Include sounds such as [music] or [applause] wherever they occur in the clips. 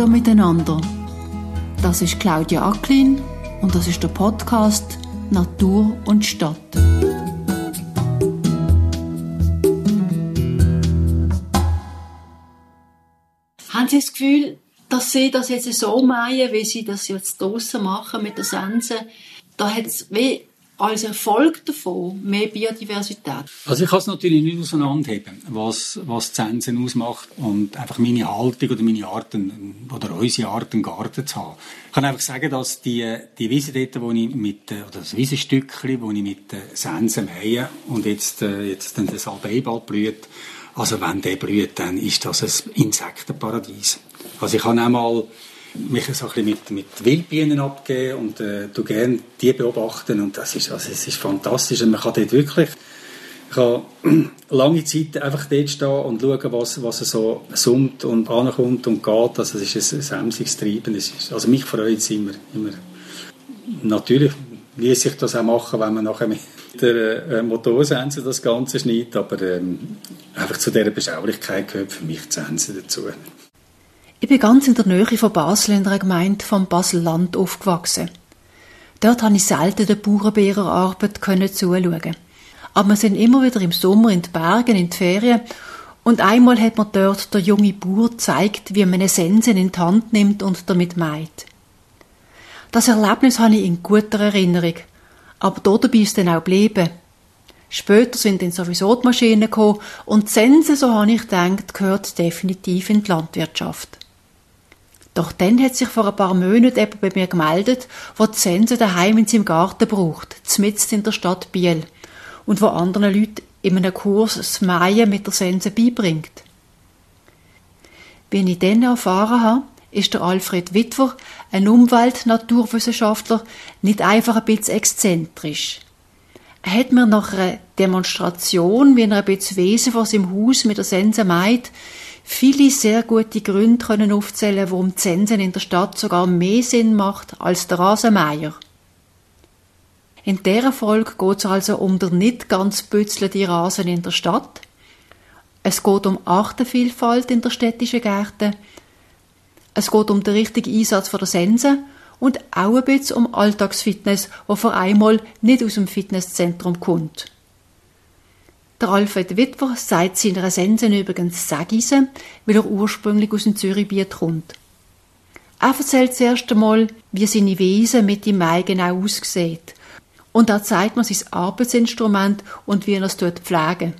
Hallo miteinander. Das ist Claudia Acklin und das ist der Podcast Natur und Stadt. Haben Sie das Gefühl, dass Sie das jetzt so meinen, wie Sie das jetzt draussen machen mit der Sense? Da hat es wie als Erfolg davon mehr Biodiversität? Also ich kann es natürlich nicht auseinanderheben, was, was Zensen ausmacht und einfach meine Haltung oder meine Arten oder unsere Art, einen Garten zu haben. Ich kann einfach sagen, dass die, die Wiese dort, wo ich mit, oder das Wiesenstückchen, wo ich mit Sensen mähe und jetzt, äh, jetzt dann das Albeiball blüht, also wenn der blüht, dann ist das ein Insektenparadies. Also ich habe auch mal mich so ein bisschen mit, mit Wildbienen abgeben und äh, du gerne die beobachten und das ist, also es ist fantastisch und man kann dort wirklich ich kann [clears throat] lange Zeit einfach dort stehen und schauen, was, was so summt und ankommt und geht. Also es ist ein, emsiges Treiben. Ist, also mich freut es immer, immer. Natürlich ließ sich das auch machen, wenn man nachher mit der äh, Motorsense das Ganze schneidet, aber ähm, einfach zu dieser Beschaulichkeit gehört für mich die Sense dazu. Ich bin ganz in der Nähe von Basel in der Gemeinde vom Basel-Land aufgewachsen. Dort konnte ich selten der Bauernbärerarbeit zuschauen. Aber wir sind immer wieder im Sommer in den Bergen, in die Ferien. Und einmal hat mir dort der junge Bauer gezeigt, wie man eine Sense in die Hand nimmt und damit meint. Das Erlebnis habe ich in guter Erinnerung. Aber dort dabei ist dann auch geblieben. Später sind dann sowieso die Maschinen gekommen und die Sense, so habe ich gedacht, gehört definitiv in die Landwirtschaft. Doch dann hat sich vor ein paar Monaten jemand bei mir gemeldet, wo die Sense daheim in seinem Garten braucht, zmitzt in der Stadt Biel, und wo anderen Leuten in einem Kurs das Mähen mit der Sense beibringt. Wie ich dann erfahren habe, ist der Alfred Witwer, ein Umwelt-Naturwissenschaftler, nicht einfach ein bisschen exzentrisch. Er hat mir nach einer Demonstration, wie er ein bisschen Wesen vor seinem Haus mit der Sense meint, viele sehr gute Gründe können aufzählen, warum Zensen in der Stadt sogar mehr Sinn macht als der Rasenmeier. In dieser Folge geht es also um den nicht ganz bützlenden Rasen in der Stadt. Es geht um Artenvielfalt in der städtischen Gärten. Es geht um den richtigen Einsatz der Sense und auch ein bisschen um Alltagsfitness, wo vor einmal nicht aus dem Fitnesszentrum kommt. Der Alfred Witwer sagt seiner Sensen übrigens Sagise, weil er ursprünglich aus dem Zürichbiet kommt. Er erzählt zuerst einmal, wie seine Wesen mit dem Mai genau aussieht. Und er zeigt mir sein Arbeitsinstrument und wie er es pflegen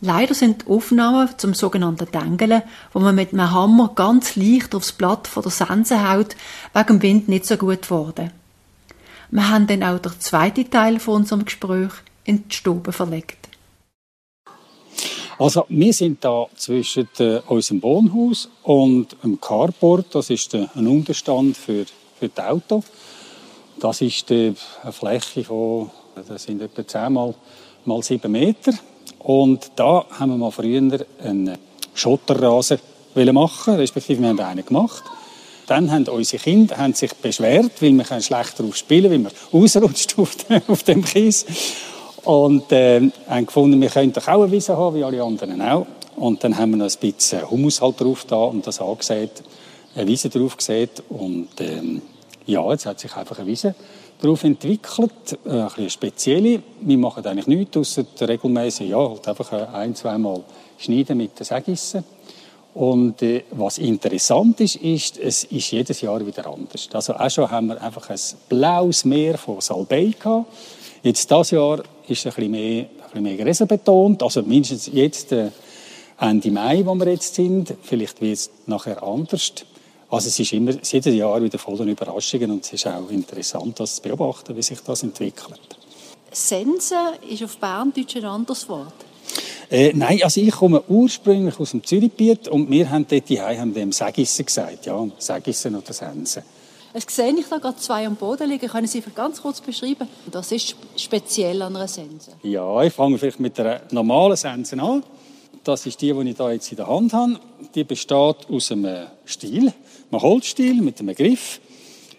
Leider sind die Aufnahmen zum sogenannten Dengeln, wo man mit einem Hammer ganz leicht aufs Blatt von der Sense haut, wegen dem Wind nicht so gut geworden. Wir haben dann auch den zweiten Teil von unserem Gespräch in die Stube verlegt. Also wir sind da zwischen äh, unserem Wohnhaus und dem Carport. Das ist äh, ein Unterstand für, für die Auto. Das ist äh, eine Fläche von, das sind etwa 10 mal, mal 7 Meter. Und da haben wir mal früher einen Schotterrasen machen, respektive wir haben einen gemacht. Dann haben unsere Kinder haben sich beschwert, weil wir schlecht darauf spielen, weil man ausrutscht [laughs] auf, auf dem Kies. Und äh, haben gefunden, wir könnten auch eine Wiese haben, wie alle anderen auch. Und dann haben wir noch ein bisschen Humus halt drauf da und das angesät, eine Wiese drauf gesät. Und ähm, ja, jetzt hat sich einfach eine Wiese darauf entwickelt, äh, ein bisschen spezielle. Wir machen eigentlich nichts, außer regelmäßig, ja, halt einfach ein, zweimal schneiden mit den Sägissen. Und äh, was interessant ist, ist, es ist jedes Jahr wieder anders. Also auch schon haben wir einfach ein blaues Meer von Salbei gehabt. Jetzt dieses Jahr ist ein bisschen mehr, ein betont. Also mindestens jetzt äh, Ende Mai, wo wir jetzt sind. Vielleicht wird es nachher anders. Also es ist immer jedes Jahr wieder voller Überraschungen und es ist auch interessant, das zu beobachten, wie sich das entwickelt. Sense ist auf Berndeutsch ein anderes Wort. Äh, nein, also ich komme ursprünglich aus dem Zürichbiet und wir haben dort die haben dem Sägissen gesagt, ja, Sägissen oder Sense. Es sehe ich da gerade zwei am Boden liegen. Können Sie ganz kurz beschreiben? Das ist speziell an einer Sense. Ja, ich fange vielleicht mit einer normalen Sense an. Das ist die, die ich hier jetzt in der Hand habe. Die besteht aus einem Stiel, einem Holzstiel mit einem Griff.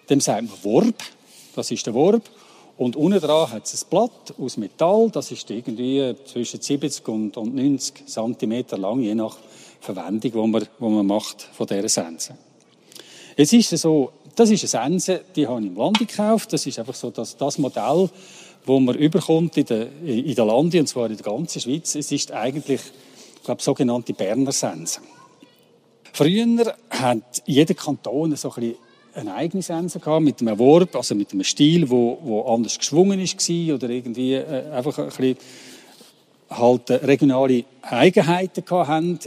Dem sagt man Worb. Das ist der Worb. Und unten dran hat es ein Blatt aus Metall. Das ist irgendwie zwischen 70 und 90 cm lang, je nach Verwendung, die man, die man macht von dieser Sense. Jetzt ist so, das ist eine Sense, die habe ich im Lande gekauft. Das ist einfach so das, das Modell, wo man überkommt in der, in der Lande, und zwar in der ganzen Schweiz. Es ist eigentlich, ich glaube, sogenannte Berner Sense. Früher hat jeder Kanton so ein bisschen eine eigene Sense gehabt, mit einem Wurf, also mit einem Stil, wo, wo anders geschwungen war oder irgendwie äh, einfach ein bisschen halt regionale Eigenheiten haben.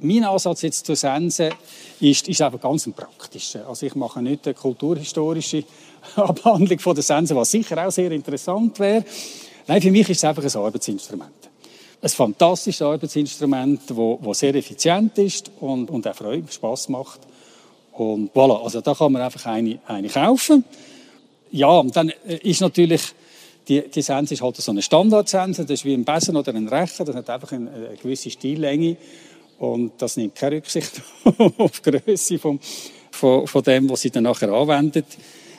Mein Ansatz jetzt zur Sense ist, ist einfach ganz ein praktischer. Also ich mache nicht eine kulturhistorische [laughs] Abhandlung von der Sense, was sicher auch sehr interessant wäre. Nein, für mich ist es einfach ein Arbeitsinstrument. Ein fantastisches Arbeitsinstrument, das sehr effizient ist und, und auch Freude, Spaß macht. Und voilà, also da kann man einfach eine, eine kaufen. Ja, und dann äh, ist natürlich, die, die Sense ist halt so eine Standardsense, das ist wie ein Besen oder ein Rechen, das hat einfach eine, eine gewisse Stillänge und das nimmt keine Rücksicht [laughs] auf die Größe vom, von, von dem, was sie dann nachher anwendet.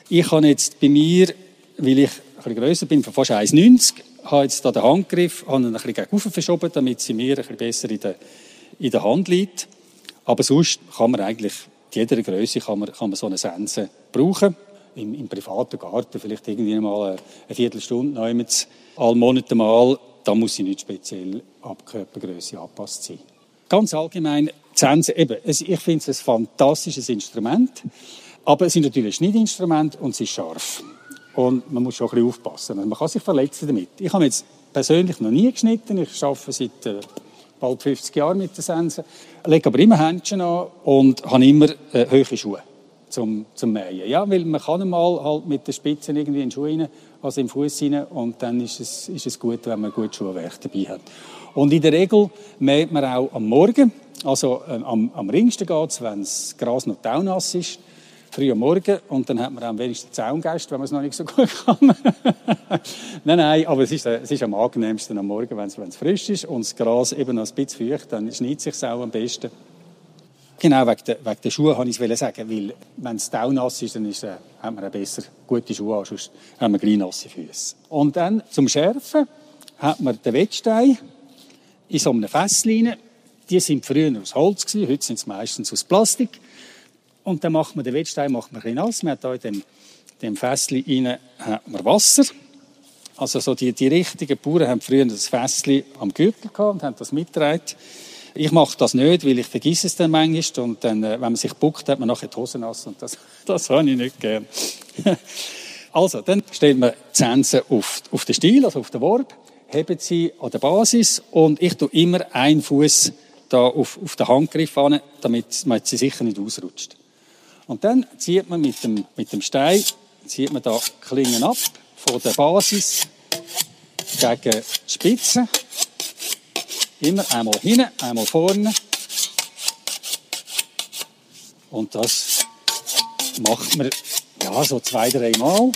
Ich habe jetzt bei mir, weil ich ein bisschen grösser bin, von fast 1,90, habe jetzt da den Handgriff, habe ihn ein bisschen gegen verschoben, damit sie mir ein bisschen besser in der, in der Hand liegt. Aber sonst kann man eigentlich jeder Größe kann man, kann man so eine Sense brauchen. Im, Im, privaten Garten vielleicht irgendwie mal eine Viertelstunde nehmen alle Monate mal. Da muss sie nicht speziell ab Körpergröße angepasst sein. Ganz allgemein, die Sense, eben, ich finde es ein fantastisches Instrument, aber es ist natürlich ein Schnittinstrument und es ist scharf. Und man muss schon ein bisschen aufpassen. Also man kann sich verletzen damit. Ich habe jetzt persönlich noch nie geschnitten. Ich arbeite seit äh, bald 50 Jahre mit der Sense. Lege aber immer Händchen an und habe immer äh, hohe Schuhe zum, zum Mähen. Ja, weil man kann mal halt mit den Spitzen irgendwie in den Schuh rein, also im Fuß rein und dann ist es, ist es gut, wenn man gut Schuhwerk dabei hat. Und in der Regel mäht man auch am Morgen, also äh, am, am ringsten geht es, wenn das Gras noch taunass ist früh am Morgen und dann hat man am wenigsten Zaungäste, wenn man es noch nicht so gut kann. [laughs] nein, nein, aber es ist, äh, es ist am angenehmsten am Morgen, wenn es, es frisch ist und das Gras eben noch ein bisschen feucht, dann schneidet es sich auch am besten. Genau, wegen der, wegen der Schuhe wollte ich es sagen, weil wenn es taunass ist, dann ist, äh, hat man besser gute Schuhe an, sonst haben wir gleich nasse Füße. Und dann zum Schärfen hat man den Wettstein in so einem Fässchen. Die sind früher aus Holz gewesen, heute sind sie meistens aus Plastik. Und dann macht man den Wettstein macht man ein bisschen nass. Man hat hier in dem, dem Fässchen rein, hat man Wasser. Also so die, die richtigen Bauern haben früher das Fässchen am Gürtel gehabt und haben das mitgetragen. Ich mache das nicht, weil ich vergesse es dann manchmal. Und dann, äh, wenn man sich buckt, hat man nachher die Hose nass. Und das, [laughs] das habe ich nicht gern. [laughs] also, dann stellt man die Sense auf, auf den Stiel, also auf den Warp, hebt sie an der Basis und ich tue immer einen Fuß auf, auf den Handgriff an, damit man sie sicher nicht ausrutscht. Und dann zieht man mit dem, mit dem Stein, zieht man da Klingen ab von der Basis gegen die Spitze. Immer einmal hinten, einmal vorne. Und das macht man ja, so zwei, drei Mal.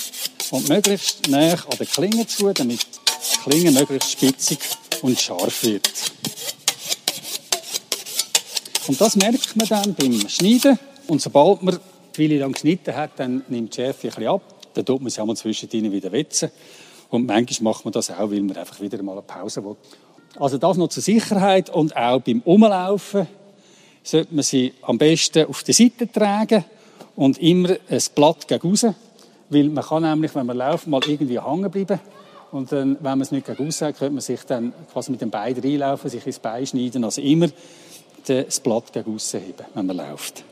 Und möglichst näher an der Klinge zu, damit die Klinge möglichst spitzig und scharf wird. Und das merkt man dann beim Schneiden. Und sobald man die Wille dann geschnitten hat, dann nimmt die Schärfe ein bisschen ab. Dann tut man sie einmal zwischendrin wieder wetzen. Und manchmal macht man das auch, weil man einfach wieder mal eine Pause will. Also das noch zur Sicherheit und auch beim Umlaufen sollte man sie am besten auf die Seite tragen und immer ein Blatt gegen raus. Weil man kann nämlich, wenn man läuft, mal irgendwie hängen bleiben. Und dann, wenn man es nicht gegen raus hat, könnte man sich dann quasi mit dem Bein reinlaufen, sich ins Bein schneiden. Also immer das Blatt gegen raus heben, wenn man läuft.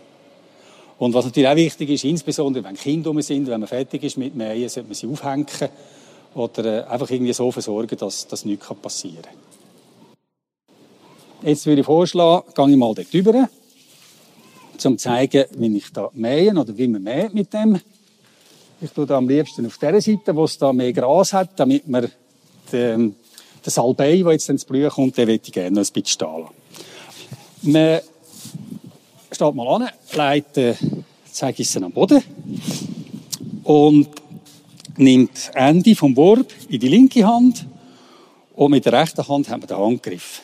Und was natürlich auch wichtig ist, insbesondere wenn Kinder um sind, wenn man fertig ist mit Mähen, sollte man sie aufhängen oder äh, einfach irgendwie so versorgen, dass das nichts passieren kann. Jetzt würde ich vorschlagen, gehe ich mal dort rüber, um zu zeigen, wie ich da mähe oder wie man mäht mit dem. Ich tue da am liebsten auf der Seite, wo es da mehr Gras hat, damit man den, den Salbei, der jetzt ins Blühen kommt, den möchte ich gerne noch ein bisschen stehen Man steht mal an, legt den Zeigessen am Boden und nimmt Ende vom Wurf in die linke Hand und mit der rechten Hand haben wir den Handgriff.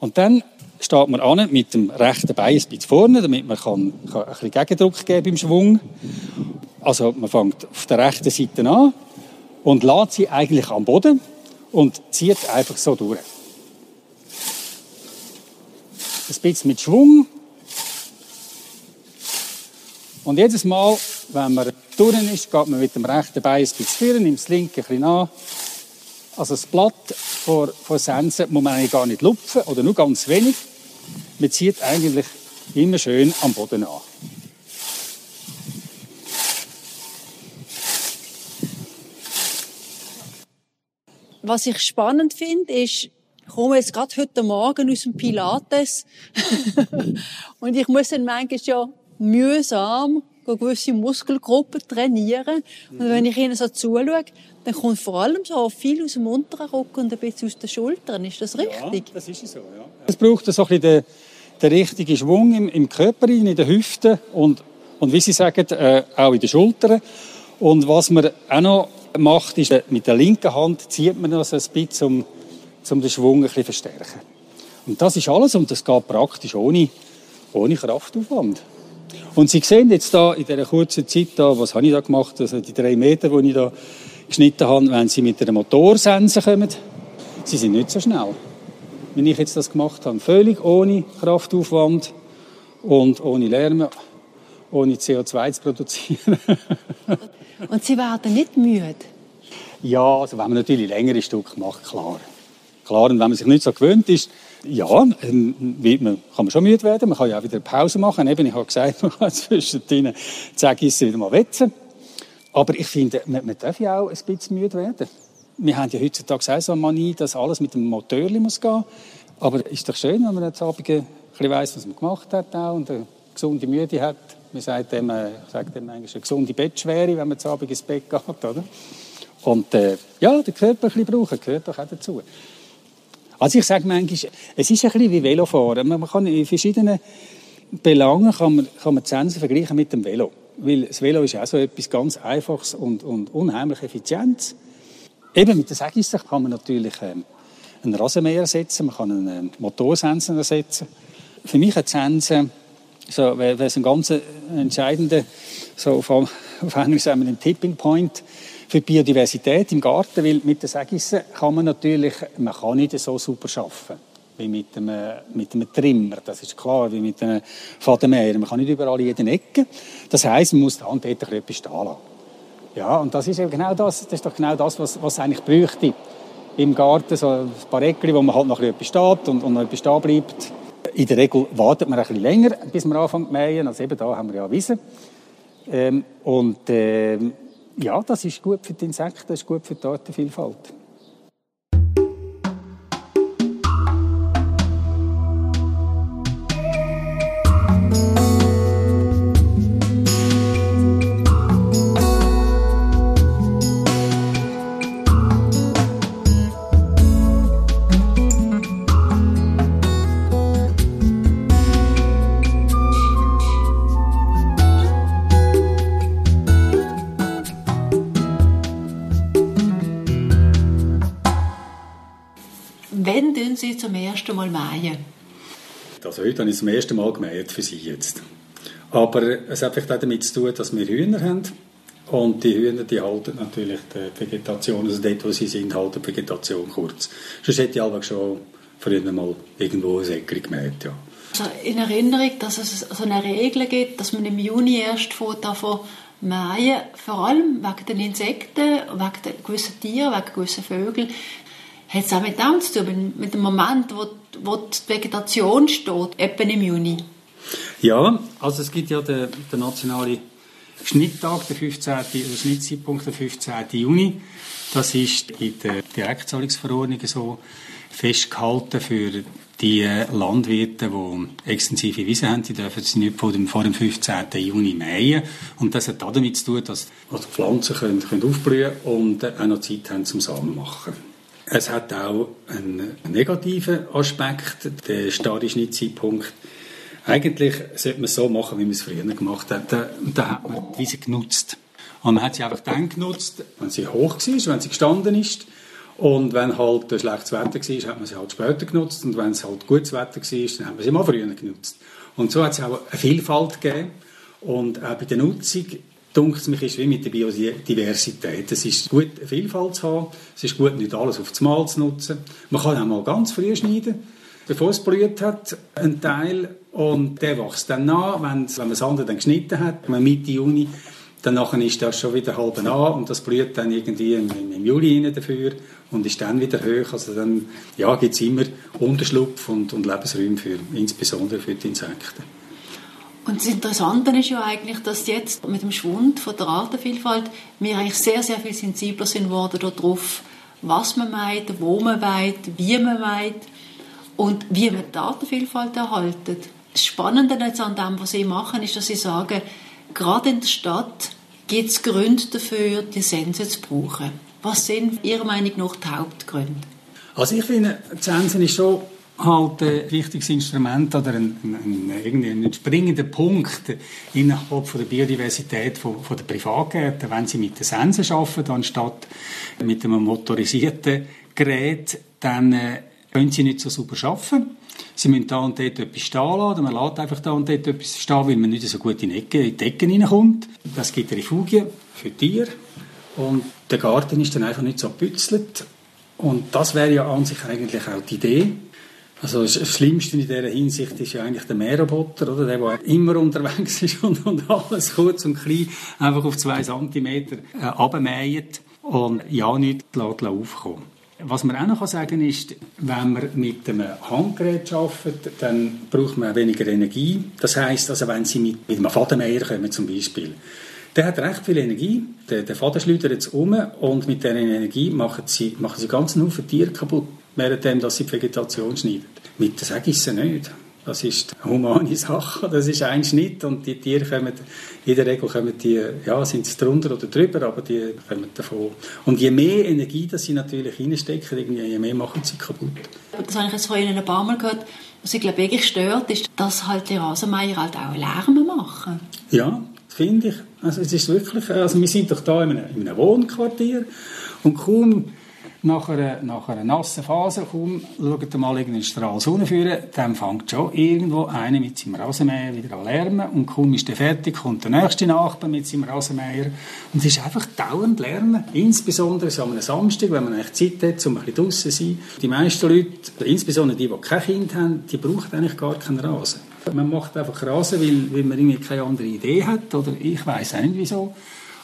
Und dann steht man an mit dem rechten Bein ein bisschen vorne, damit man kann, kann ein bisschen Gegendruck geben beim Schwung. Also man fängt auf der rechten Seite an und lässt sie eigentlich am Boden und zieht einfach so durch. Ein bisschen mit Schwung Und jedes Mal, wenn man durch ist, geht man mit dem rechten Bein ein bisschen führen, nimmt das linke ein bisschen an. Also das Blatt vor, vor Sensen muss man eigentlich gar nicht lupfen oder nur ganz wenig. Man zieht eigentlich immer schön am Boden an. Was ich spannend finde, ist, ich komme jetzt gerade heute Morgen aus dem Pilates [laughs] und ich muss dann manchmal ja mühsam gewisse Muskelgruppen trainieren. Und wenn ich ihnen so zuschaue, dann kommt vor allem so viel aus dem unteren Rücken und ein bisschen aus den Schultern. Ist das richtig? Ja, das ist so, ja. Es braucht so ein bisschen den, den richtigen Schwung im, im Körper, in den Hüften und, und wie Sie sagen, äh, auch in den Schultern. Und was man auch noch macht, ist, mit der linken Hand zieht man das ein bisschen, um, um den Schwung ein bisschen verstärken. Und das ist alles und das geht praktisch ohne, ohne Kraftaufwand. Und Sie sehen jetzt da in dieser kurzen Zeit, da, was habe ich da gemacht, also die drei Meter, die ich da geschnitten habe, wenn Sie mit einer Motorsense kommen, Sie sind nicht so schnell, wie ich jetzt das gemacht habe. Völlig ohne Kraftaufwand und ohne Lärm, ohne CO2 zu produzieren. [laughs] Und Sie werden nicht müde? Ja, also wenn man natürlich längere Stücke macht, klar. Klar, und wenn man sich nicht so gewöhnt ist, ja, ähm, man kann schon müde werden. Man kann ja auch wieder Pause machen. Eben, ich habe gesagt, [laughs] man kann zwischendrin sage ich wieder mal wetzen. Aber ich finde, man, man darf ja auch ein bisschen müde werden. Wir haben ja heutzutage auch so eine Manie, dass alles mit dem Motor muss gehen. Aber ist doch schön, wenn man jetzt Abend ein bisschen weiss, was man gemacht hat auch und eine gesunde Müde hat. Man sagt dem, äh, sagt dem eigentlich eine gesunde Bettschwere, wenn man zu Abend ins Bett geht, oder? Und äh, ja, den Körper ein bisschen brauchen, gehört doch auch dazu. Also ich sage manchmal, es ist ein bisschen wie Velofahren. Man kann in verschiedenen Belangen kann man, kann man die Sensen vergleichen mit dem Velo. Weil das Velo ist auch so etwas ganz Einfaches und, und unheimlich Effizientes. Eben mit der Sägisse kann man natürlich ähm, einen Rasenmäher ersetzen, man kann einen ähm, Motorsensen ersetzen. Für mich hat Sensen so, wäre es ein ganz entscheidender, so auf, auf Englisch sagen wir, ein Tipping Point für die Biodiversität im Garten, weil mit den Sägissen kann man natürlich, man kann nicht so super arbeiten wie mit einem, mit einem Trimmer, das ist klar, wie mit einem Fadenmäher. Man kann nicht überall in jeder Ecke. Das heisst, man muss die Hand dort etwas stehen lassen. Ja, und das ist eben genau das, das ist doch genau das, was, was eigentlich bräuchte im Garten, so ein paar Eckchen, wo man halt noch etwas steht und, und noch etwas stehen bleibt. In der Regel wartet man ein bisschen länger, bis man anfängt zu mähen, also eben da haben wir ja Wiesen. Ähm, und ähm, ja, das ist gut für die Insekten, das ist gut für die Artenvielfalt. Ersten Mal mähen? Also heute habe ich zum ersten Mal gemäht für Sie jetzt. Aber es hat vielleicht auch damit zu tun, dass wir Hühner haben. Und die Hühner, die halten natürlich die Vegetation, also dort, wo sie sind, halten die Vegetation kurz. Sonst hätte ich aber schon früher mal irgendwo ein Äcker gemäht, ja. Also in Erinnerung, dass es so eine Regel gibt, dass man im Juni erst davon mähen, vor allem wegen den Insekten, wegen gewissen Tieren, wegen gewissen Vögeln hat es auch mit dem zu tun, mit dem Moment, wo, wo die Vegetation steht, etwa im Juni? Ja, also es gibt ja den, den nationalen Schnitttag, der 15., oder Schnittzeitpunkt, der 15. Juni. Das ist in der Direktzahlungsverordnung so festgehalten für die Landwirte, die extensive Wiesen haben, die dürfen sie nicht vor dem, vor dem 15. Juni mähen. Und das hat damit zu tun, dass also Pflanzen können, können aufblühen und auch noch Zeit haben zum Samen machen. Es hat auch einen negativen Aspekt, der starre Schnittzeitpunkt. Eigentlich sollte man es so machen, wie man es früher gemacht hat. Da, da hat man die Wiese genutzt. Und man hat sie einfach dann genutzt, wenn sie hoch war, wenn sie gestanden ist. Und wenn halt schlechtes Wetter war, hat man sie halt später genutzt. Und wenn es halt gutes Wetter war, dann hat man sie mal früher genutzt. Und so hat es auch eine Vielfalt gegeben. Und auch bei der Nutzung dunkt mich, ist wie mit der Biodiversität. Es ist gut, eine Vielfalt zu haben. Es ist gut, nicht alles auf das Mal zu nutzen. Man kann auch mal ganz früh schneiden. bevor es blüht hat, ein Teil. Und der wächst dann nach, wenn, wenn man das andere dann geschnitten hat, Mitte Juni. Dann ist das schon wieder halb an und das blüht dann irgendwie im, im Juli dafür und ist dann wieder hoch. Also dann ja, gibt es immer Unterschlupf und, und Lebensräume für, insbesondere für die Insekten. Und das Interessante ist ja eigentlich, dass jetzt mit dem Schwund von der Artenvielfalt wir eigentlich sehr, sehr viel sensibler sind worden darauf, was man meint, wo man meint, wie man meint und wie man die Artenvielfalt erhalten. Das Spannende jetzt an dem, was Sie machen, ist, dass Sie sagen, gerade in der Stadt gibt es Gründe dafür, die Sense zu brauchen. Was sind Ihrer Meinung nach die Hauptgründe? Also ich finde, die Sensen ist schon halt ein wichtiges Instrument oder ein, ein, ein, ein springender Punkt innerhalb von der Biodiversität von, von der Privatgärten, wenn sie mit den Sensen arbeiten, anstatt mit einem motorisierten Gerät, dann äh, können sie nicht so super arbeiten. Sie müssen da und dort etwas stehen lassen, man lässt einfach da und dort etwas stehen, weil man nicht so gut in die, Ecke, in die. Das gibt Refugien für Tiere und der Garten ist dann einfach nicht so gebützelt. Und das wäre ja an sich eigentlich auch die Idee, also das Schlimmste in dieser Hinsicht ist ja eigentlich der Mähroboter, oder? Der, der immer unterwegs [laughs] ist und, und alles kurz und klein einfach auf zwei Zentimeter äh, abmäht und ja nicht aufkommen Was man auch noch sagen kann, ist, wenn man mit einem Handgerät arbeitet, dann braucht man weniger Energie. Das heißt, also wenn Sie mit, mit einem Fadenmäher kommen zum Beispiel, der hat recht viel Energie, der, der Faden schleudert jetzt um und mit dieser Energie machen Sie, machen Sie ganzen Haufen Tiere kaputt währenddem dass sie die Vegetation schneiden. Mit der sage ich es nicht. Das ist eine humane [laughs] Sache, das ist ein Schnitt und die Tiere kommen, in der Regel kommen die, ja, sind sie drunter oder drüber, aber die kommen davon. Und je mehr Energie das sie natürlich reinstecken, je mehr machen sie kaputt. Das habe ich jetzt vorhin ein paar Mal gehört, was ich glaube wirklich stört, ist, dass halt die Rasenmeier halt auch Lärm machen. Ja, finde ich. Also es ist wirklich, also wir sind doch da in einem, in einem Wohnquartier und kaum nach einer, nach einer nassen Phase, kaum schaut mal irgendeinen Strahl Sonne führen, dann fängt schon irgendwo einer mit seinem Rasenmäher wieder an lärmen und kaum ist der fertig, kommt der nächste Nachbar mit seinem Rasenmäher und es ist einfach dauernd Lärmen, insbesondere so am Samstag, wenn man eigentlich Zeit hat, um ein bisschen draussen zu sein. Die meisten Leute, insbesondere die, die kein Kind haben, die brauchen eigentlich gar keinen Rasen. Man macht einfach Rasen, weil, weil man irgendwie keine andere Idee hat oder ich weiß auch nicht wieso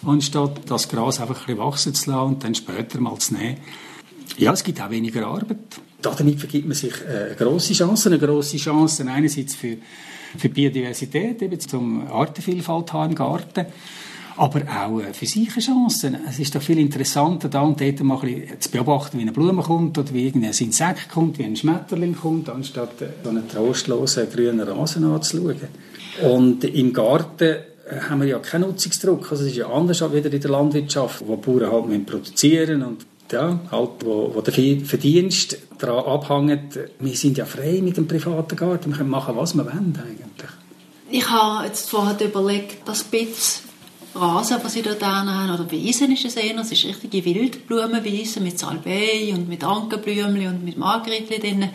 anstatt das Gras einfach ein bisschen wachsen zu lassen und dann später mal zu nehmen. Ja, es gibt auch weniger Arbeit. Damit vergibt man sich äh, eine grosse Chance. Eine grosse Chance einerseits für, für Biodiversität, eben zum Artenvielfalt haben im Garten, aber auch äh, für sich Chancen. Es ist doch viel interessanter, da und dort mal ein zu beobachten, wie eine Blume kommt oder wie irgendein Insekt kommt, wie ein Schmetterling kommt, anstatt äh, so einen trostlosen grünen Rasen anzuschauen. Und im Garten haben wir ja keinen Nutzungsdruck. Also es ist ja anders als wieder in der Landwirtschaft, wo die Bauern halt produzieren und ja, halt, wo, wo der Verdienst daran abhängt. Wir sind ja frei mit dem privaten Garten. Wir können machen, was wir wollen eigentlich. Ich habe jetzt vorher überlegt, das bisschen Rasen, was sie dort haben, oder Wiesen ist es eher, es ist richtige Wildblumenwiese mit Salbei und mit Ankenblümchen und mit Margritli drin.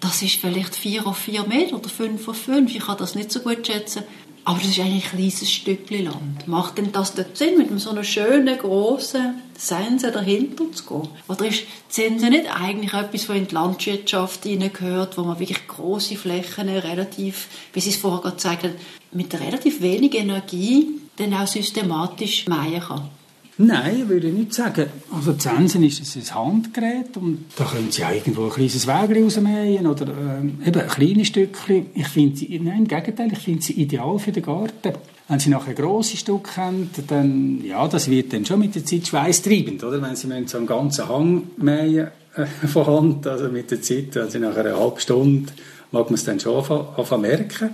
Das ist vielleicht 4 auf 4 Meter oder 5 auf 5, ich kann das nicht so gut schätzen. Aber das ist eigentlich ein kleines Stückchen Land. Macht denn das dort Sinn, mit so einer schönen, grossen Sense dahinter zu gehen? Oder ist die Sense nicht eigentlich etwas, was in die Landwirtschaft hineingehört, wo man wirklich grosse Flächen relativ, wie Sie es vorher gesagt haben, mit relativ wenig Energie dann auch systematisch mähen kann? Nein, würde ich nicht sagen. Also die Sensen ist ein Handgerät und da können Sie irgendwo ein kleines Wägel rausmähen oder ähm, eben ein kleines Stückchen. Ich finde sie, nein, im Gegenteil, ich finde sie ideal für den Garten. Wenn Sie nachher grosse Stück haben, dann, ja, das wird dann schon mit der Zeit schweißtreibend, oder? Wenn Sie so einen ganzen Hang mähen äh, von Hand, also mit der Zeit, Sie nach einer halben Stunde, mag man es dann schon anfangen merken.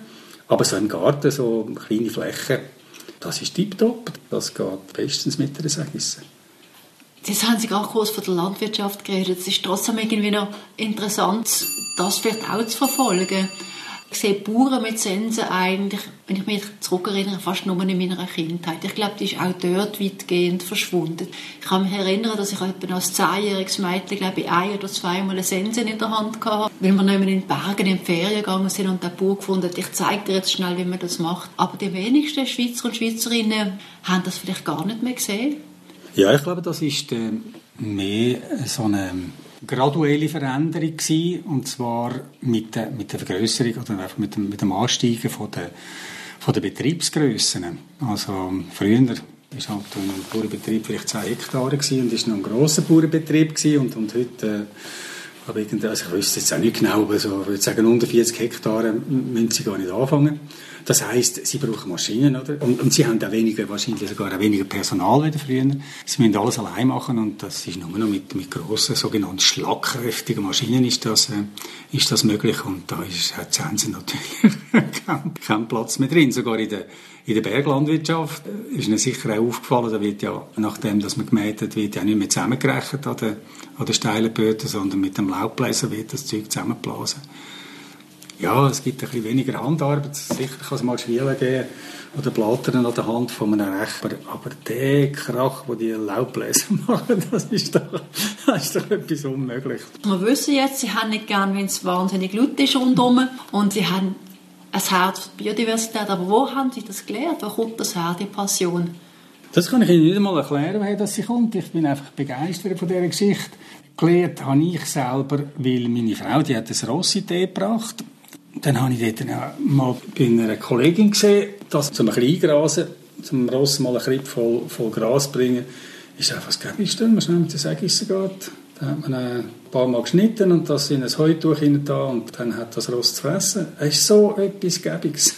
Aber so im Garten, so kleine Flächen, das ist tiptop. Das geht bestens mit der Ergebnisse. Jetzt haben Sie gerade kurz von der Landwirtschaft geredet. Es ist trotzdem irgendwie noch interessant, das vielleicht auch zu verfolgen. Ich sehe Bauern mit Sensen eigentlich, wenn ich mich zurückerinnere, fast nur in meiner Kindheit. Ich glaube, die ist auch dort weitgehend verschwunden. Ich kann mich erinnern, dass ich etwa als zehnjähriges Mädchen, glaube ich, ein oder zweimal eine Sense in der Hand hatte, weil wir nicht in den Bergen in die Ferien gegangen sind und der Bauer gefunden hat, ich zeige dir jetzt schnell, wie man das macht. Aber die wenigsten Schweizer und Schweizerinnen haben das vielleicht gar nicht mehr gesehen. Ja, ich glaube, das ist äh, mehr so eine graduelle Veränderung gewesen, und zwar mit der, mit der Vergrößerung oder einfach mit dem, mit dem Ansteigen von der, von der Betriebsgrössen. Also früher war halt ein Bauernbetrieb vielleicht 10 Hektare gewesen, und ist noch ein grosser Bauernbetrieb gewesen, und, und heute äh, aber also ich wüsste jetzt auch nicht genau, aber so, ich würde sagen, unter 40 Hektare müssen sie gar nicht anfangen. Das heißt, sie brauchen Maschinen, oder? Und, und sie haben auch weniger, wahrscheinlich sogar weniger Personal als früher. Sie müssen alles allein machen und das ist nur noch mit, mit grossen, sogenannten schlagkräftigen Maschinen ist das, äh, ist das möglich und da ist, hat Sensen natürlich [laughs] keinen kein Platz mehr drin. Sogar in der, in der Berglandwirtschaft ist mir sicher auch aufgefallen, da wird ja, nachdem dass man gemäht hat, wird ja nicht mehr zusammengerechnet an den, an den steilen Böden, sondern mit dem Laubbläser wird das Zeug zusammengeblasen. Ja, es gibt ein bisschen weniger Handarbeit. Sicher kann es mal Schwielen geben oder Blattern an der Hand von einem Rechner. Aber der Krach, den die Laubbläser [laughs] machen, das ist doch, das ist doch etwas unmöglich. Wir wissen jetzt, sie haben nicht gern, wenn es wahnsinnig laut ist rundherum. Und sie haben ein Herz für die Biodiversität. Aber wo haben sie das gelernt? Wo kommt das her, die Passion? Das kann ich Ihnen nicht einmal erklären, woher das sie kommt. Ich bin einfach begeistert von dieser Geschichte. Gelernt habe ich selber, weil meine Frau, die hat ein Rossi-Tee gebracht dann habe ich dort mal bei einer Kollegin gesehen, dass zum ein bisschen eingrasen, zum Ross mal ein Kripp voll, voll Gras bringen, ist einfach das Gäbigste, wenn man schnell mit den Sägissen geht. Da hat man ein paar Mal geschnitten und das in ein Heutuch hinein da und dann hat das Ross zu fressen. Es ist so etwas Gäbiges.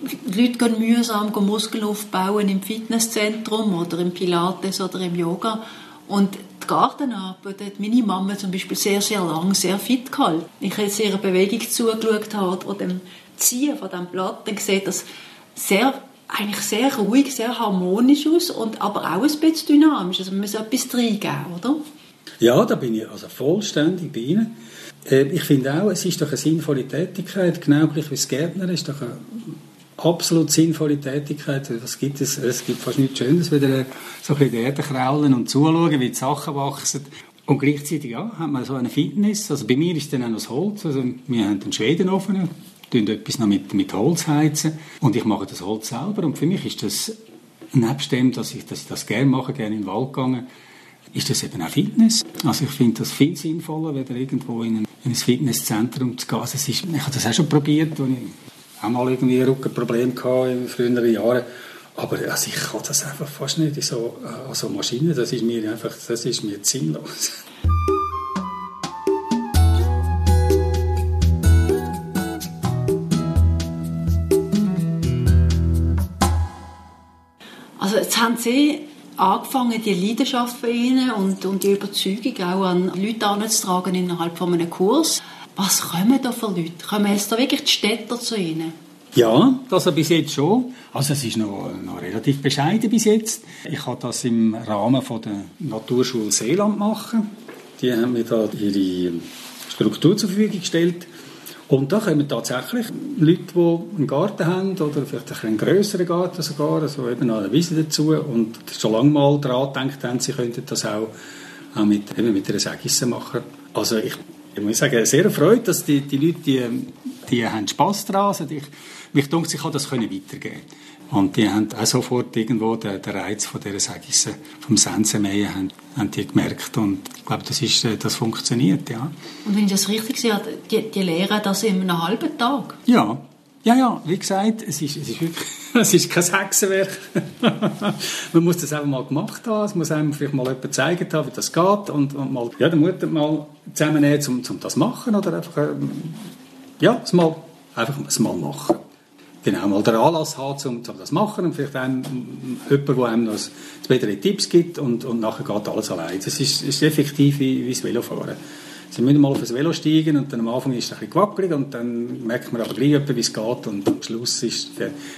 Die Leute gehen mühsam Muskeln aufbauen im Fitnesszentrum oder im Pilates oder im Yoga und die Gartenarbeit hat meine Mama zum Beispiel sehr, sehr lang sehr fit gehalten. Ich jetzt ihrer Bewegung zugeschaut habe oder dem Ziehen von diesem Blatt, dann sieht das sehr, eigentlich sehr ruhig, sehr harmonisch aus und aber auch ein bisschen dynamisch. Also man muss etwas reingeben, oder? Ja, da bin ich also vollständig bei Ihnen. Äh, ich finde auch, es ist doch eine sinnvolle Tätigkeit, genau gleich wie das Gärtner ist doch eine absolut sinnvolle Tätigkeit. Was gibt es? Es gibt fast nichts Schönes, wieder so ein bisschen die Erde kraulen und zuschauen, wie die Sachen wachsen. Und gleichzeitig ja, hat man so eine Fitness. Also bei mir ist dann auch noch das Holz. Also wir haben einen Schwedenofen, tun etwas noch mit, mit Holz heizen. Und ich mache das Holz selber. Und für mich ist das, nebst dem, dass ich, dass das gerne mache, gerne in den Wald gegangen, ist das eben auch Fitness. Also ich finde das viel sinnvoller, wenn irgendwo in ein, in ein Fitnesszentrum zu gehen. Also ist, ich habe das auch schon probiert, auch mal irgendwie Rückenproblem gehabt in früheren Jahren. Aber also ich kann das einfach fast nicht so, also Maschinen, das ist mir einfach, das ist mir sinnlos. Also jetzt haben Sie angefangen, die Leidenschaft von Ihnen und, und die Überzeugung auch an Leute anzutragen innerhalb von einem Kurs. Was kommen da für Leute? Kommen jetzt da wirklich die Städter zu Ihnen? Ja, das bis jetzt schon. Also es ist noch, noch relativ bescheiden bis jetzt. Ich habe das im Rahmen von der Naturschule Seeland machen. Die haben mir da ihre Struktur zur Verfügung gestellt. Und da kommen tatsächlich Leute, die einen Garten haben oder vielleicht einen größeren Garten sogar, also eben noch eine Wiese dazu und schon lange mal daran gedacht haben, sie könnten das auch, auch mit, eben mit einer Sägisse machen. Also ich ich muss sagen, sehr erfreut, dass die, die Leute, die, die haben Spass daran. Also ich, mich denkt, ich kann das können weitergeben. Und die haben auch sofort irgendwo den, den Reiz von dieser Sägisse, vom Sensenmähen, haben, haben die gemerkt. Und ich glaube, das, ist, äh, das funktioniert, ja. Und wenn ich das richtig sehe, die, die lehren das in einem halben Tag? Ja, ja, ja, wie gesagt, es ist, es ist [laughs] es ist kein Hexenwerk. [laughs] man muss das einfach mal gemacht haben, es muss einem vielleicht mal jemand zeigen haben, wie das geht und, und mal, ja, den Mut mal zusammennehmen, um, um das machen oder einfach, ähm, ja, es mal, einfach es mal machen. Genau, mal den Anlass haben, um, um das machen und vielleicht einem, jemand, der einem noch bessere Tipps gibt und, und nachher geht alles allein. Das ist, ist effektiv wie, wie das Velofahren. Sie müssen mal auf das Velo steigen und dann am Anfang ist es ein bisschen gewackelig und dann merkt man aber gleich, wie es geht und am Schluss ist,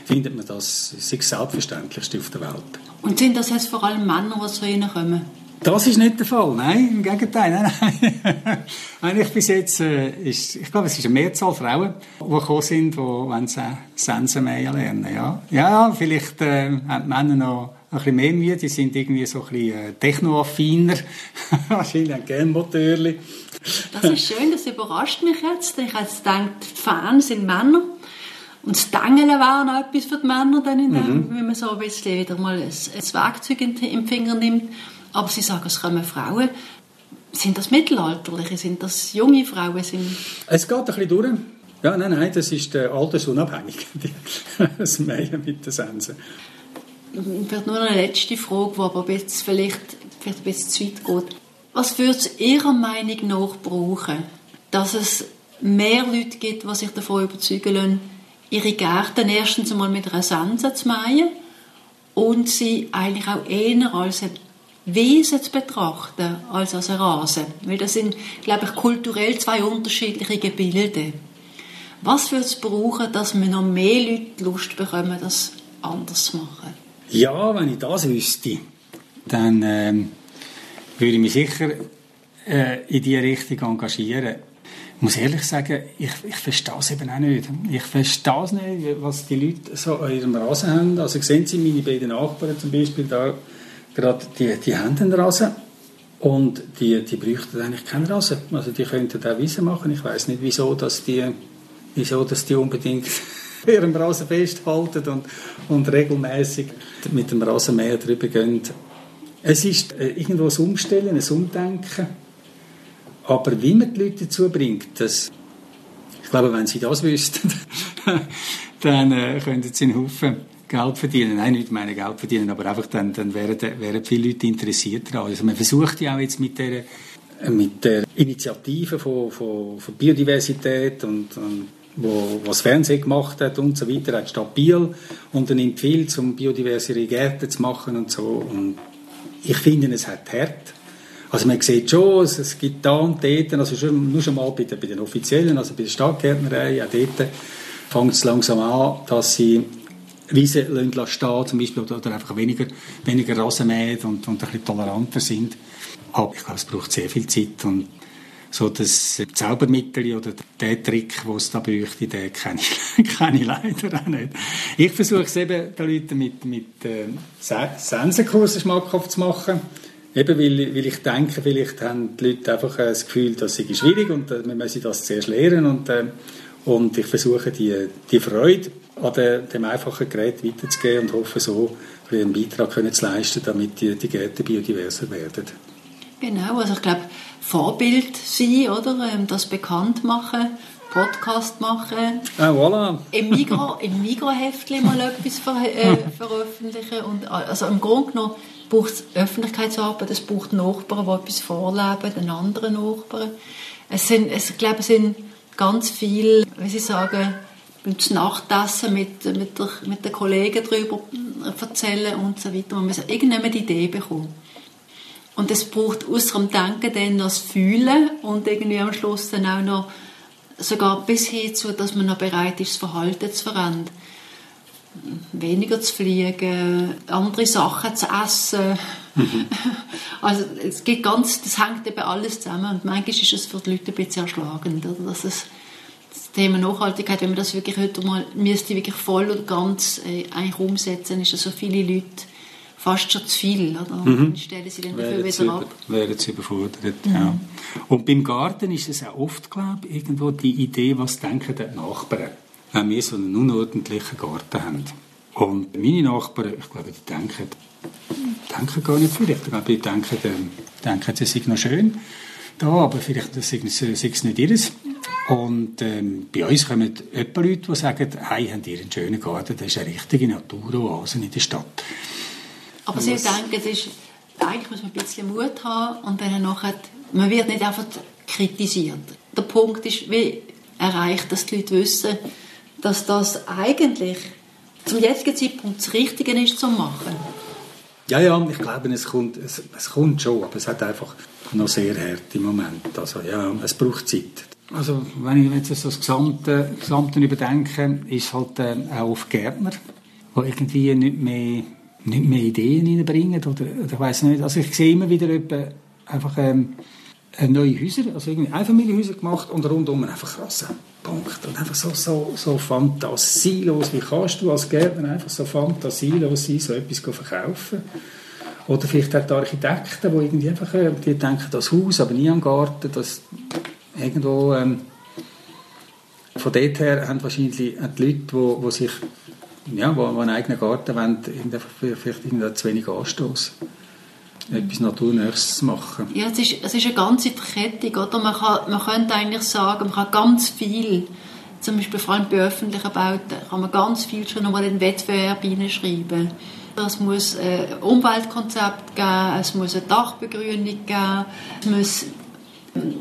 findet man das, das Selbstverständlichste auf der Welt. Und sind das jetzt vor allem Männer, die zu Ihnen kommen? Das ist nicht der Fall, nein, im Gegenteil. Nein, nein. [laughs] Eigentlich bis jetzt, äh, ist, ich glaube, es ist eine Mehrzahl Frauen, die gekommen sind, die wollen Sensenmähen lernen. Ja, ja vielleicht äh, haben die Männer noch ein bisschen mehr Mühe, die sind irgendwie so ein bisschen äh, technoaffiner, [laughs] wahrscheinlich ein gerne Motorli. Das ist schön, das überrascht mich jetzt. Ich habe jetzt gedacht, die Fans sind Männer. Und das Dengeln wäre noch etwas für die Männer, dann in dem, mhm. wenn man so ein bisschen wieder mal ein, ein Werkzeug in den Finger nimmt. Aber sie sagen, es kommen Frauen. Sind das Mittelalterliche? Sind das junge Frauen? Sind es geht ein bisschen durch. Ja, nein, nein, das ist äh, altersunabhängig, [laughs] das Mähen mit den Sensen. Vielleicht nur eine letzte Frage, die aber jetzt vielleicht, vielleicht ein bisschen zu weit geht. Was würde es Ihrer Meinung nach brauchen, dass es mehr Leute gibt, die sich davon überzeugen lassen, ihre Gärten erstens einmal mit einer Sense zu mähen und sie eigentlich auch eher als ein Wesen zu betrachten als als ein Rasen. Weil das sind, glaube ich, kulturell zwei unterschiedliche Gebilde. Was würde es brauchen, dass wir noch mehr Leute Lust bekommen, das anders zu machen? Ja, wenn ich das wüsste, dann ähm, würde ich mich sicher äh, in diese Richtung engagieren. Ich muss ehrlich sagen, ich, ich verstehe es eben auch nicht. Ich verstehe es nicht, was die Leute so an ihrem Rasen haben. Also sehen Sie meine beiden Nachbarn zum Beispiel da, gerade die, die haben einen Rasen und die, die bräuchten eigentlich keinen Rasen. Also die könnten auch Wiese machen. Ich weiß nicht, wieso, dass die, wieso, dass die unbedingt ihrem Rasen festhalten und, und regelmäßig mit dem Rasenmäher drüber gehen. Es ist äh, irgendwo ein Umstellen, ein Umdenken. Aber wie man die Leute dazu bringt, das, ich glaube, wenn sie das wüssten, [laughs] dann äh, könnten sie einen Haufen Geld verdienen. Nein, nicht meine Geld verdienen, aber einfach dann, dann wären, wären viele Leute interessiert daran. Also man versucht ja auch jetzt mit der, mit der Initiative von, von, von Biodiversität und, und wo, was Fernsehen gemacht hat und so weiter, hat Stadt Biel unternimmt viel, um biodiversiere Gärten zu machen und so. Und ich finde, es hat Herd. Also man sieht schon, es, gibt da und dort, also schon, nur schon mal bei den, Offiziellen, also bei der Stadtgärtnerei, auch dort fängt es langsam an, dass sie Wiesen stehen zum Beispiel, oder, einfach weniger, weniger Rasenmähen und, und ein bisschen toleranter sind. Aber ich glaube, es braucht sehr viel Zeit und so das Zaubermittel oder der Trick, den es da bräuchte, den kenne ich, [laughs] kenne ich leider auch nicht. Ich versuche es eben den Leuten mit, mit äh, Sensenkursen schmackhaft zu machen. Eben, weil, weil ich denke, vielleicht haben die Leute einfach das Gefühl, das sei schwierig und äh, wir müssen das zuerst lernen und, äh, und ich versuche die, die Freude an de, dem einfachen Gerät weiterzugeben und hoffe so, einen Beitrag können zu leisten, damit die, die Gärten biodiverser werden. Genau, also ich glaube, Vorbild sein, oder? Ähm, das bekannt machen, Podcast machen. Ah, voilà. Im Migro, im Migro-Heftchen mal etwas ver äh, [laughs] veröffentlichen. Und, also im Grunde genommen braucht es Öffentlichkeitsarbeit, es braucht Nachbarn, die etwas vorleben, den anderen Nachbarn. Es sind, es, ich glaube, es sind ganz viele, wie Sie sagen, beim Nachtessen mit, mit, der, mit den Kollegen darüber erzählen und so weiter. Man muss irgendwann die Idee bekommen. Und es braucht außer dem Denken dann noch das Fühlen und irgendwie am Schluss dann auch noch sogar bis hin zu, dass man noch bereit ist, das Verhalten zu verändern. Weniger zu fliegen, andere Sachen zu essen. Mhm. [laughs] Also es geht ganz, das hängt eben alles zusammen und manchmal ist es für die Leute ein bisschen erschlagend, oder? dass es das Thema Nachhaltigkeit, wenn man das wirklich heute mal müsste wirklich voll und ganz äh, eigentlich umsetzen, ist es so viele Leute fast schon zu viel. Oder? Mhm. Dann stellen sie dann dafür wieder ab. Werden sie überfordert, mhm. ja. Und beim Garten ist es auch oft, glaube ich, irgendwo die Idee, was denken die Nachbarn, wenn wir so einen unordentlichen Garten haben. Und meine Nachbarn, ich glaube, die denken, denken gar nicht viel. Ich glaube, die denken, denken sie sei noch schön da, aber vielleicht sei es nicht ihres. Und ähm, bei uns kommen etwa Leute, die sagen, hey, haben ihr einen schönen Garten, das ist eine richtige Naturoase in der Stadt. Aber Sie denken, es ist, eigentlich muss man ein bisschen Mut haben und dann nachher, man wird nicht einfach kritisiert. Der Punkt ist, wie erreicht, dass die Leute wissen, dass das eigentlich zum jetzigen Zeitpunkt das Richtige ist zu machen. Ja, ja, ich glaube, es kommt, es, es kommt schon, aber es hat einfach noch sehr hart im Moment. Also ja, es braucht Zeit. Also wenn ich jetzt so das Gesamte, Gesamte überdenke, ist halt äh, auch auf Gärtner, die irgendwie nicht mehr nicht mehr Ideen reinbringen oder, oder ich weiß nicht. Also ich sehe immer wieder einfach ähm, neue Häuser, also irgendwie Einfamilienhäuser gemacht und rundum einfach Rassen. Punkt. Und einfach so, so, so fantasielos. Wie kannst du als Gärtner einfach so fantasielos sein, so etwas verkaufen? Oder vielleicht auch die Architekten, die irgendwie einfach, äh, die denken, das Haus, aber nie am Garten, das irgendwo, ähm, von dort her haben wahrscheinlich die Leute, die, die sich ja, wo, wo einen eigenen Garten wollen, vielleicht zu wenig Anstoß. etwas Naturnächstes zu machen. Ja, es ist, es ist eine ganze Verkettung, oder? Man, kann, man könnte eigentlich sagen, man kann ganz viel, zum Beispiel vor allem bei öffentlichen Bauten, kann man ganz viel schon nochmal in Wettbewerb hineinschreiben. Es muss ein Umweltkonzept geben, es muss eine Dachbegrünung geben, es muss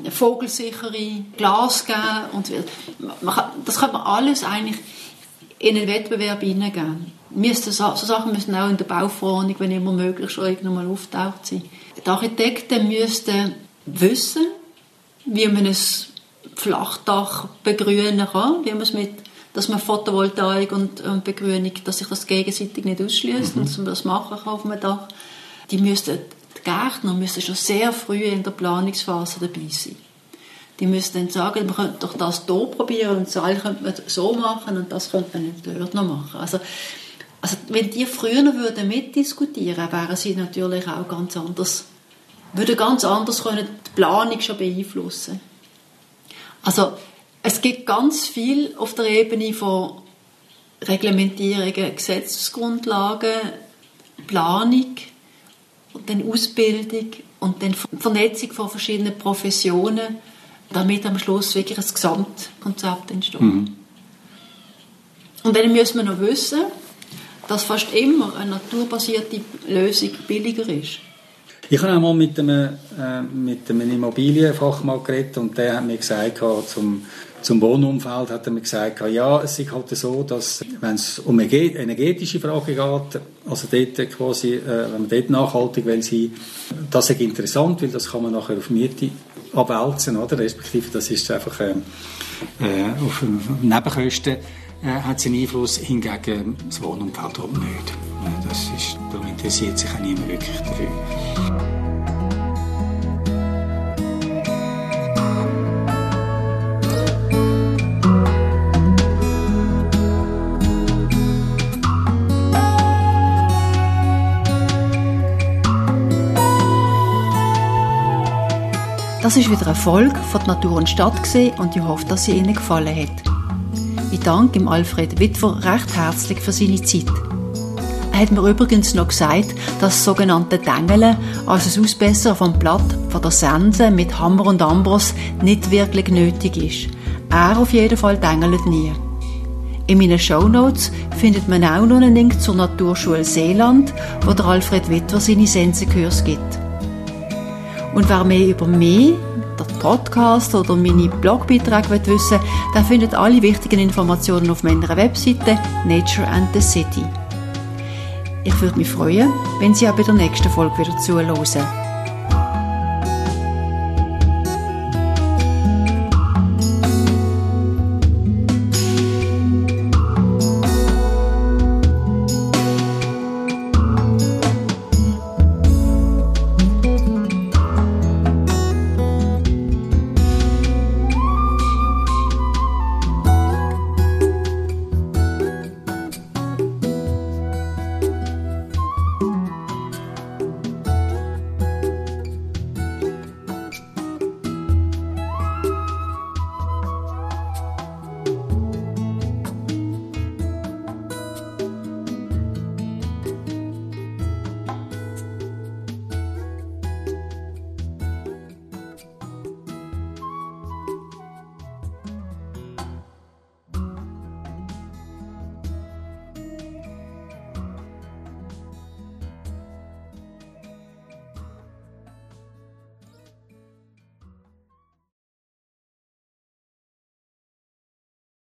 vogelsichere Glas geben und das kann man alles eigentlich in einen Wettbewerb hineingeben. Müsste, so Sachen müssen auch in der Bauverordnung, wenn immer möglich, schon irgendwann mal auftaucht sein. Die Architekten müssten wissen, wie man ein Flachdach begrünen kann, wie man es mit, dass man Photovoltaik und, und Begrünung, dass sich das gegenseitig nicht ausschließt mhm. und dass man das machen kann auf einem Dach. Die müssten, die Gärtner müssen schon sehr früh in der Planungsphase dabei sein. Die müssen dann sagen, man könnte doch das hier probieren und das könnte man so machen und das könnte man dort noch machen. Also, also wenn die früher würden mitdiskutieren, wären sie natürlich auch ganz anders, würden ganz anders können die Planung schon beeinflussen. Also es gibt ganz viel auf der Ebene von Reglementierungen, Gesetzesgrundlagen, Planung und dann Ausbildung und dann Vernetzung von verschiedenen Professionen, damit am Schluss wirklich ein Gesamtkonzept entsteht. Mhm. Und dann müssen wir noch wissen, dass fast immer eine naturbasierte Lösung billiger ist. Ich habe einmal mit einem, äh, mit einem Immobilienfachmann geredet und der hat mir gesagt, zum, zum Wohnumfeld hat er mir gesagt, ja, es ist halt so, dass wenn es um energetische Frage geht, also dort quasi, äh, wenn man dort nachhaltig will sein, das ist interessant, weil das kann man nachher auf Miete abwälzen, oder? Respektive, das ist einfach äh, äh auf Nebenkosten äh, hat einen Einfluss, hingegen das Wohnumfeld nicht. Das ist, darum interessiert sich auch niemand wirklich dafür. Das ist wieder eine Folge von Natur und Stadt und ich hoffe, dass sie Ihnen gefallen hat. Ich danke ihm Alfred Witwer recht herzlich für seine Zeit. Er hat mir übrigens noch gesagt, dass das sogenannte Dengeln, also das Ausbessern vom Blatt von der Sense mit Hammer und Amboss, nicht wirklich nötig ist. Er auf jeden Fall dengelt nie. In meinen Shownotes findet man auch noch einen Link zur Naturschule Seeland, wo der Alfred Witwer seine Sensekurs gibt. Und wer mehr über mich den Podcast oder meine Blogbeiträge wissen will, dann findet alle wichtigen Informationen auf meiner Webseite Nature and the City. Ich würde mich freuen, wenn Sie auch bei der nächsten Folge wieder zuhören.